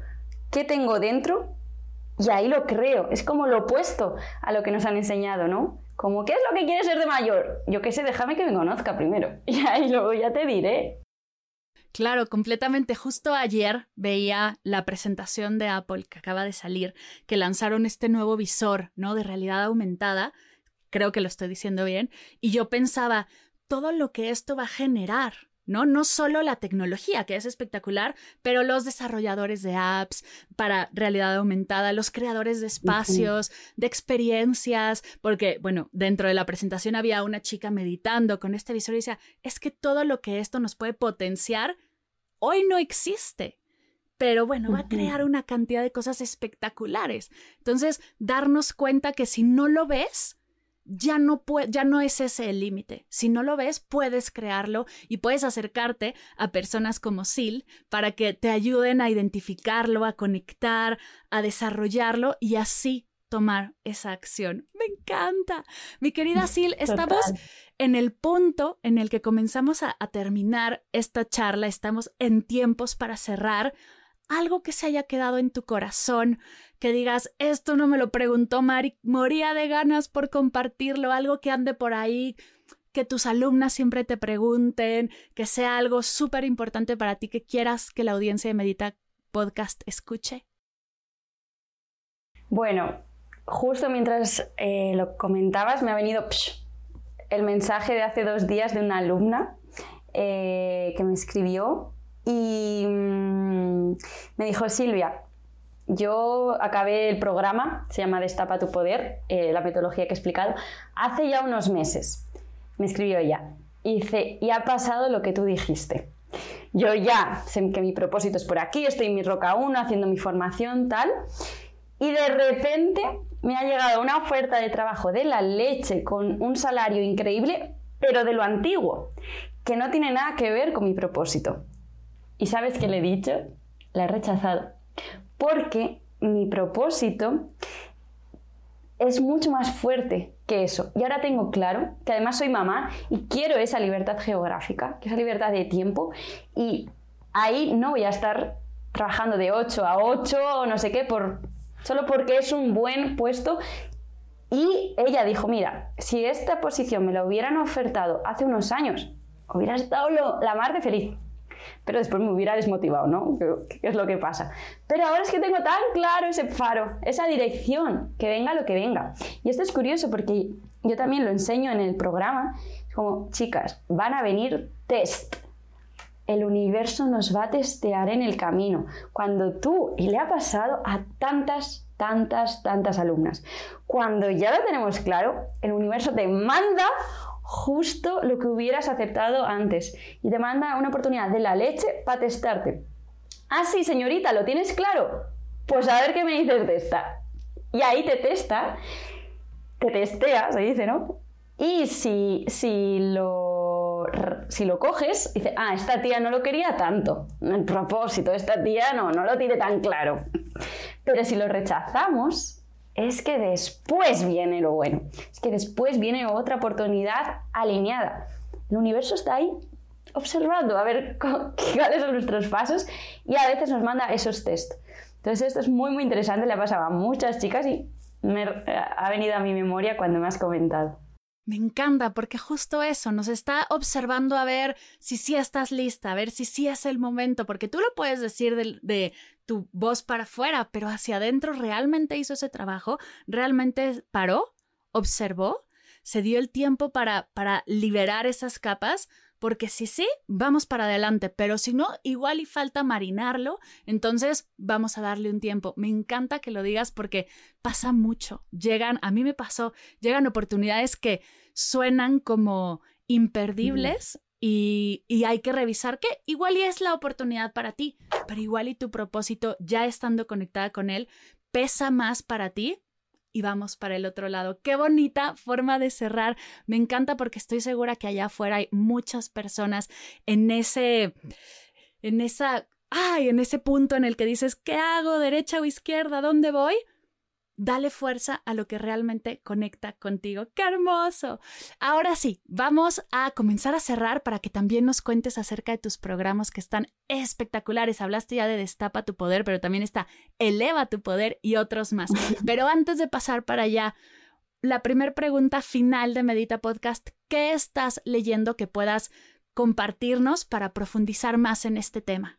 ¿qué tengo dentro? Y ahí lo creo. Es como lo opuesto a lo que nos han enseñado, ¿no? Como, ¿qué es lo que quieres ser de mayor? Yo qué sé, déjame que me conozca primero. Y ahí luego ya te diré. Claro, completamente. Justo ayer veía la presentación de Apple que acaba de salir, que lanzaron este nuevo visor, ¿no? De realidad aumentada. Creo que lo estoy diciendo bien. Y yo pensaba, todo lo que esto va a generar, ¿no? No solo la tecnología, que es espectacular, pero los desarrolladores de apps para realidad aumentada, los creadores de espacios, de experiencias, porque, bueno, dentro de la presentación había una chica meditando con este visor y decía, es que todo lo que esto nos puede potenciar, hoy no existe. Pero bueno, va a crear una cantidad de cosas espectaculares. Entonces, darnos cuenta que si no lo ves, ya no, ya no es ese el límite. Si no lo ves, puedes crearlo y puedes acercarte a personas como Sil para que te ayuden a identificarlo, a conectar, a desarrollarlo y así tomar esa acción. Me encanta. Mi querida Sil, estamos en el punto en el que comenzamos a terminar esta charla, estamos en tiempos para cerrar algo que se haya quedado en tu corazón, que digas, esto no me lo preguntó Mari, moría de ganas por compartirlo, algo que ande por ahí, que tus alumnas siempre te pregunten, que sea algo súper importante para ti, que quieras que la audiencia de Medita Podcast escuche? Bueno, justo mientras eh, lo comentabas me ha venido el mensaje de hace dos días de una alumna eh, que me escribió y mm, me dijo, Silvia, yo acabé el programa, se llama Destapa tu Poder, eh, la metodología que he explicado, hace ya unos meses. Me escribió ella y dice, y ha pasado lo que tú dijiste. Yo ya sé que mi propósito es por aquí, estoy en mi Roca 1 haciendo mi formación, tal. Y de repente me ha llegado una oferta de trabajo de la leche con un salario increíble, pero de lo antiguo, que no tiene nada que ver con mi propósito. ¿Y sabes qué le he dicho? La he rechazado. Porque mi propósito es mucho más fuerte que eso. Y ahora tengo claro que además soy mamá y quiero esa libertad geográfica, esa libertad de tiempo. Y ahí no voy a estar trabajando de 8 a 8 o no sé qué, por, solo porque es un buen puesto. Y ella dijo, mira, si esta posición me la hubieran ofertado hace unos años, hubiera estado la mar de feliz pero después me hubiera desmotivado, ¿no? ¿Qué es lo que pasa? Pero ahora es que tengo tan claro ese faro, esa dirección, que venga lo que venga. Y esto es curioso porque yo también lo enseño en el programa. como, chicas, van a venir test. El universo nos va a testear en el camino. Cuando tú, y le ha pasado a tantas, tantas, tantas alumnas, cuando ya lo tenemos claro, el universo te manda justo lo que hubieras aceptado antes y te manda una oportunidad de la leche para testarte. Ah, sí, señorita, ¿lo tienes claro? Pues a ver qué me dices de esta. Y ahí te testa, te testea, se dice, ¿no? Y si, si, lo, si lo coges, dice, ah, esta tía no lo quería tanto. El propósito, esta tía no, no lo tiene tan claro. Pero si lo rechazamos, es que después viene lo bueno. Es que después viene otra oportunidad alineada. El universo está ahí observando a ver cuáles son nuestros pasos y a veces nos manda esos test. Entonces esto es muy muy interesante, le ha pasado a muchas chicas y me ha venido a mi memoria cuando me has comentado. Me encanta porque justo eso nos está observando a ver si sí estás lista, a ver si sí es el momento, porque tú lo puedes decir de, tu voz para afuera, pero hacia adentro realmente hizo ese trabajo, realmente paró, observó, se dio el tiempo para, para liberar esas capas porque si sí, vamos para adelante, pero si no, igual y falta marinarlo, entonces vamos a darle un tiempo. Me encanta que lo digas porque pasa mucho. Llegan, a mí me pasó, llegan oportunidades que suenan como imperdibles y, y, hay que revisar que igual y es la oportunidad para ti, pero igual y tu propósito, ya estando conectada con él, pesa más para ti y vamos para el otro lado. Qué bonita forma de cerrar. Me encanta porque estoy segura que allá afuera hay muchas personas en ese, en esa, ay, en ese punto en el que dices, ¿qué hago? ¿Derecha o izquierda? ¿Dónde voy? Dale fuerza a lo que realmente conecta contigo. ¡Qué hermoso! Ahora sí, vamos a comenzar a cerrar para que también nos cuentes acerca de tus programas que están espectaculares. Hablaste ya de Destapa tu poder, pero también está Eleva tu poder y otros más. Pero antes de pasar para allá, la primera pregunta final de Medita Podcast, ¿qué estás leyendo que puedas compartirnos para profundizar más en este tema?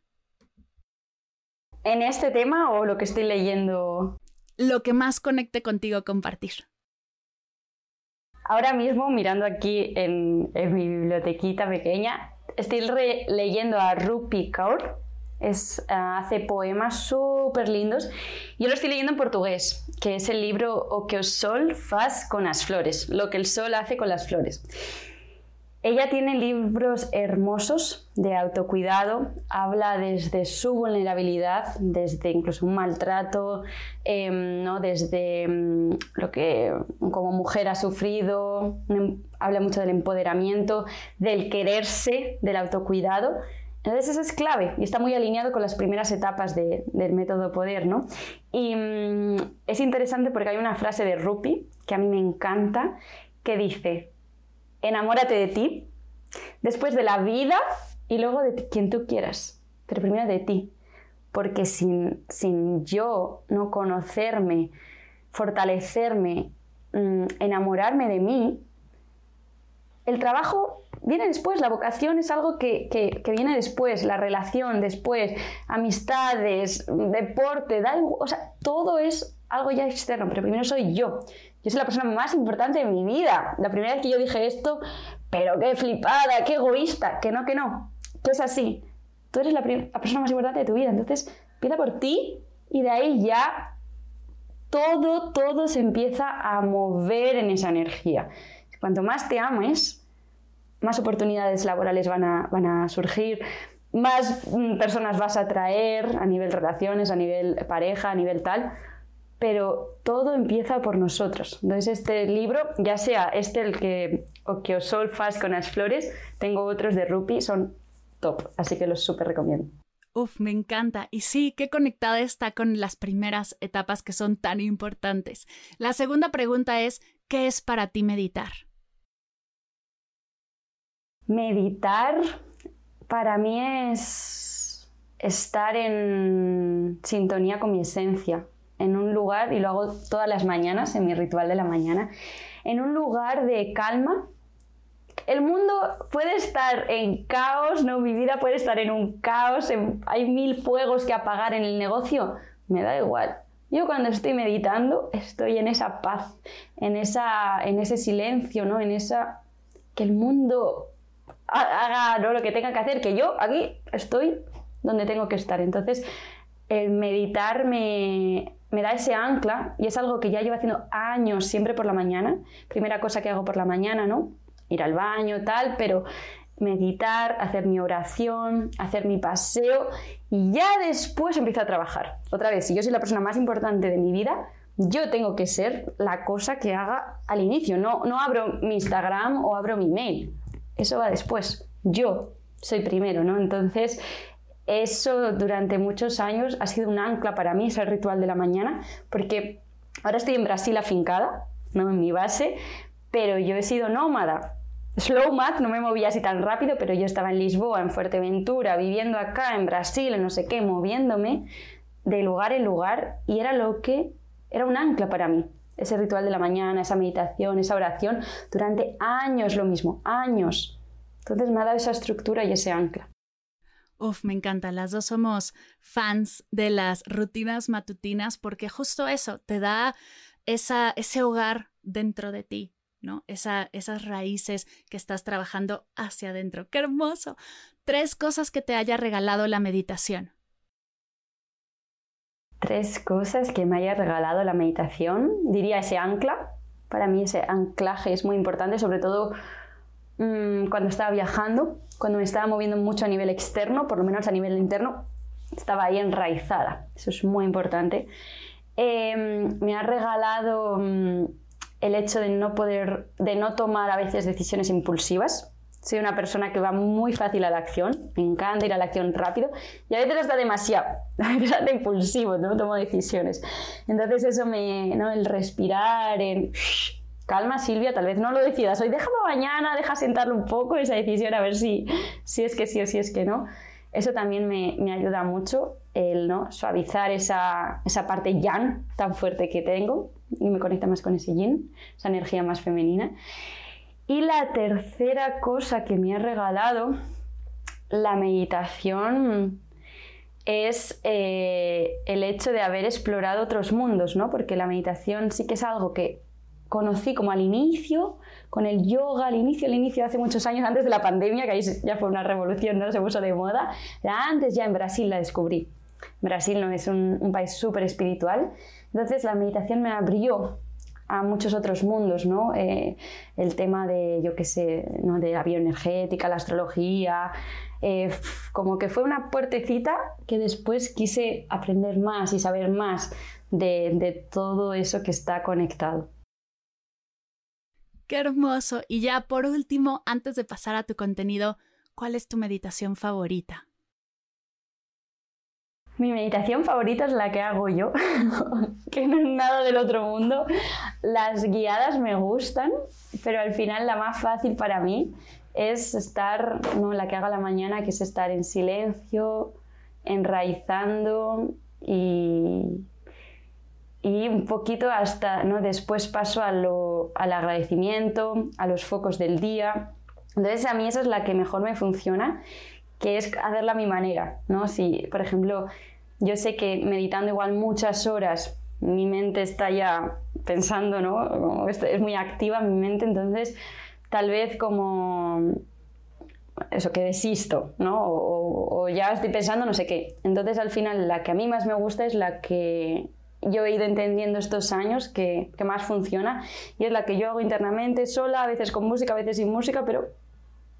¿En este tema o lo que estoy leyendo? Lo que más conecte contigo compartir? Ahora mismo, mirando aquí en, mi bibliotequita pequeña, estoy leyendo a Rupi Kaur. Ah, hace poemas súper lindos. Yo lo estoy leyendo en portugués, que es el libro O que o sol faz con las flores, lo que el sol hace con las flores. Ella tiene libros hermosos de autocuidado, habla desde su vulnerabilidad, desde incluso un maltrato, em, ¿no? desde em, lo que como mujer ha sufrido, em, habla mucho del empoderamiento, del quererse, del autocuidado. Entonces eso es clave y está muy alineado con las primeras etapas del método poder, ¿no? Y es interesante porque hay una frase de Rupi que a mí me encanta que dice, enamórate de ti, después de la vida y luego de quien tú quieras, pero primero de ti, porque sin, sin yo no conocerme, fortalecerme, mm, enamorarme de mí, el trabajo viene después, la vocación es algo que, que, viene después, la relación después, amistades, deporte, da, o sea, todo es algo ya externo, pero primero soy yo. Yo soy la persona más importante de mi vida. La primera vez que yo dije esto, pero qué flipada, qué egoísta, que no, que no, que es así. Tú eres la, persona más importante de tu vida, entonces empieza por ti y de ahí ya todo, todo se empieza a mover en esa energía. Cuanto más te ames, más oportunidades laborales van a, van a surgir, más mm, personas vas a atraer a nivel relaciones, a nivel pareja, a nivel tal, pero todo empieza por nosotros. Entonces este libro, ya sea este el que o que os solfas con las flores, tengo otros de Rupi, son top, así que los súper recomiendo. Uf, me encanta. Y sí, qué conectada está con las primeras etapas que son tan importantes. La segunda pregunta es, ¿qué es para ti meditar? Meditar para mí es estar en sintonía con mi esencia, en un lugar, y lo hago todas las mañanas, en mi ritual de la mañana, en un lugar de calma. El mundo puede estar en caos, ¿no? Mi vida puede estar en un caos, hay mil fuegos que apagar en el negocio, me da igual. Yo cuando estoy meditando estoy en esa paz, en, esa, en ese silencio, ¿no? En esa que el mundo haga lo que tenga que hacer, que yo aquí estoy donde tengo que estar. Entonces, el meditar me, me da ese ancla y es algo que ya llevo haciendo años, siempre por la mañana. Primera cosa que hago por la mañana, ¿no? Ir al baño, tal, pero meditar, hacer mi oración, hacer mi paseo y ya después empiezo a trabajar. Otra vez, si yo soy la persona más importante de mi vida, yo tengo que ser la cosa que haga al inicio. No, no abro mi Instagram o abro mi mail. Eso va después. Yo soy primero, ¿no? Entonces, eso durante muchos años ha sido un ancla para mí, es el ritual de la mañana, porque ahora estoy en Brasil afincada, ¿no? En mi base, pero yo he sido nómada slow math, no me movía así tan rápido, pero yo estaba en Lisboa, en Fuerteventura, viviendo acá, en Brasil, en no sé qué, moviéndome de lugar en lugar y era lo que era un ancla para mí. Ese ritual de la mañana, esa meditación, esa oración, durante años lo mismo, años. Entonces me ha dado esa estructura y ese ancla. Uf, me encanta. Las dos somos fans de las rutinas matutinas porque justo eso te da esa, ese hogar dentro de ti, ¿no? esas raíces que estás trabajando hacia adentro. ¡Qué hermoso! Tres cosas que te haya regalado la meditación. Tres cosas que me haya regalado la meditación. Diría ese ancla. Para mí ese anclaje es muy importante, sobre todo mm, cuando estaba viajando, cuando me estaba moviendo mucho a nivel externo, por lo menos a nivel interno, estaba ahí enraizada. Eso es muy importante. Em, me ha regalado... Mm, el hecho de no poder, de no tomar a veces decisiones impulsivas. Soy una persona que va muy fácil a la acción, me encanta ir a la acción rápido y a veces hasta demasiado, a veces hasta impulsivo, no tomo decisiones. Entonces eso me, ¿no? el respirar, en calma Silvia, tal vez no lo decidas hoy, déjame mañana, deja sentarlo un poco esa decisión a ver si, si es que sí o si es que no. Eso también me, me ayuda mucho, el ¿no? suavizar esa, esa parte yang tan fuerte que tengo y me conecta más con ese yin, esa energía más femenina. Y la tercera cosa que me ha regalado la meditación es eh, el hecho de haber explorado otros mundos, ¿no? Porque la meditación sí que es algo que conocí como al inicio, con el yoga, al inicio, al inicio, hace muchos años, antes de la pandemia, que ahí ya fue una revolución, ¿no? Se puso de moda. Antes ya en Brasil la descubrí. Brasil no es un, país súper espiritual entonces la meditación me abrió a muchos otros mundos, ¿no? Eh, el tema de, yo qué sé, ¿no? de la bioenergética, la astrología, eh, como que fue una puertecita que después quise aprender más y saber más de todo eso que está conectado. Qué hermoso. Y ya por último, antes de pasar a tu contenido, ¿cuál es tu meditación favorita? Mi meditación favorita es la que hago yo, que no es nada del otro mundo. Las guiadas me gustan, pero al final la más fácil para mí es estar, no la que haga la mañana, que es estar en silencio, enraizando y, y un poquito hasta, ¿no? después paso a lo, al agradecimiento, a los focos del día. Entonces a mí esa es la que mejor me funciona que es hacerla a mi manera, ¿no? Si, por ejemplo, yo sé que meditando igual muchas horas, mi mente está ya pensando, ¿no? Es muy activa mi mente, entonces tal vez como eso que desisto, ¿no? O, ya estoy pensando no sé qué. Entonces al final la que a mí más me gusta es la que yo he ido entendiendo estos años que, que más funciona y es la que yo hago internamente, sola, a veces con música, a veces sin música, pero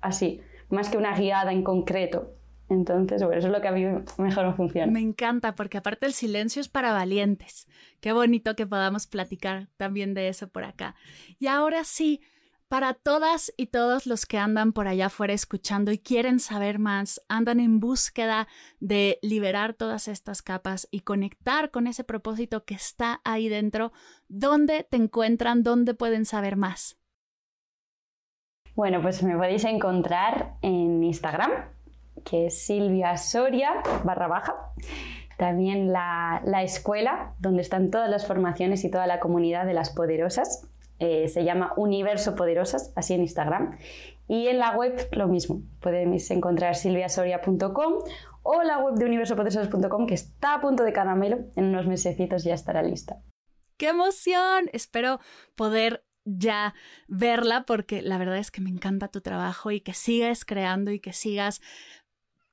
así más que una guiada en concreto. Entonces, bueno, eso es lo que a mí mejor me funciona. Me encanta, porque aparte el silencio es para valientes. Qué bonito que podamos platicar también de eso por acá. Y ahora sí, para todas y todos los que andan por allá afuera escuchando y quieren saber más, andan en búsqueda de liberar todas estas capas y conectar con ese propósito que está ahí dentro, ¿dónde te encuentran? ¿Dónde pueden saber más? Bueno, pues me podéis encontrar en Instagram, que es Silvia Soria barra baja. También la, escuela, donde están todas las formaciones y toda la comunidad de las poderosas. Eh, se llama Universo Poderosas, así en Instagram. Y en la web lo mismo. Podéis encontrar silviasoria.com o la web de universopoderosas.com que está a punto de caramelo. En unos mesecitos ya estará lista. ¡Qué emoción! Espero poder ya verla porque la verdad es que me encanta tu trabajo y que sigas creando y que sigas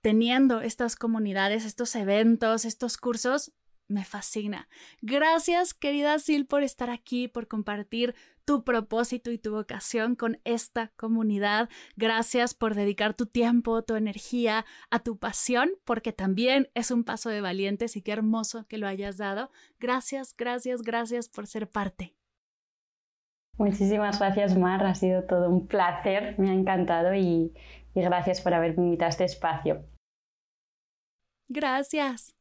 teniendo estas comunidades, estos eventos, estos cursos, me fascina. Gracias, querida Sil, por estar aquí, por compartir tu propósito y tu vocación con esta comunidad. Gracias por dedicar tu tiempo, tu energía a tu pasión, porque también es un paso de valientes y qué hermoso que lo hayas dado. Gracias, gracias, gracias por ser parte. Muchísimas gracias, Mar. Ha sido todo un placer. Me ha encantado y, y gracias por haberme invitado a este espacio. Gracias.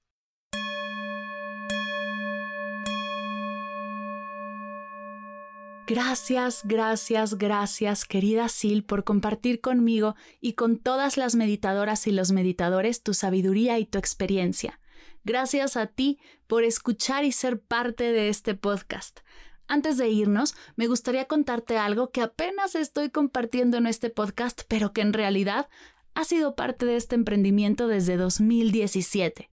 Gracias, gracias, gracias, querida Sil, por compartir conmigo y con todas las meditadoras y los meditadores tu sabiduría y tu experiencia. Gracias a ti por escuchar y ser parte de este podcast. Antes de irnos, me gustaría contarte algo que apenas estoy compartiendo en este podcast, pero que en realidad ha sido parte de este emprendimiento desde 2017.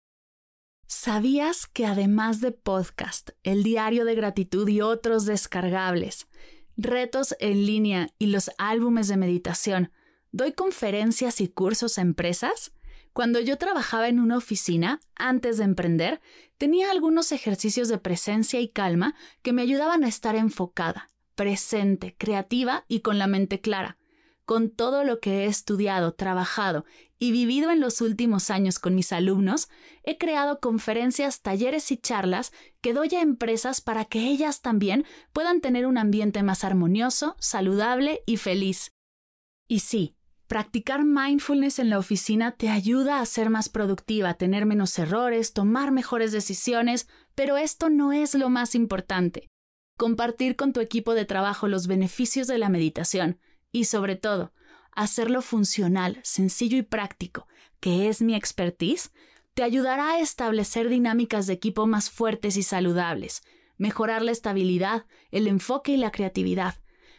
¿Sabías que además de podcast, el diario de gratitud y otros descargables, retos en línea y los álbumes de meditación, doy conferencias y cursos a empresas? Cuando yo trabajaba en una oficina, antes de emprender, tenía algunos ejercicios de presencia y calma que me ayudaban a estar enfocada, presente, creativa y con la mente clara con todo lo que he estudiado, trabajado y vivido en los últimos años con mis alumnos, he creado conferencias, talleres y charlas que doy a empresas para que ellas también puedan tener un ambiente más armonioso, saludable y feliz. Y sí, practicar mindfulness en la oficina te ayuda a ser más productiva, tener menos errores, tomar mejores decisiones, pero esto no es lo más importante. Compartir con tu equipo de trabajo los beneficios de la meditación, y sobre todo, hacerlo funcional, sencillo y práctico, que es mi expertise, te ayudará a establecer dinámicas de equipo más fuertes y saludables, mejorar la estabilidad, el enfoque y la creatividad,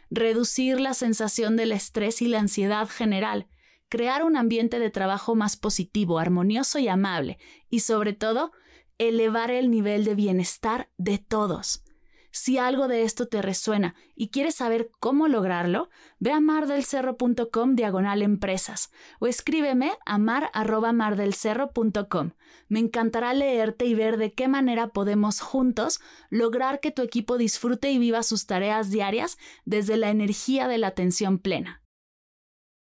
reducir la sensación del estrés y la ansiedad general, crear un ambiente de trabajo más positivo, armonioso y amable, y sobre todo, elevar el nivel de bienestar de todos. Si algo de esto te resuena y quieres saber cómo lograrlo, ve a mardelcerro.com diagonal empresas o escríbeme a mar.mardelcerro.com. Me encantará leerte y ver de qué manera podemos juntos lograr que tu equipo disfrute y viva sus tareas diarias desde la energía de la atención plena.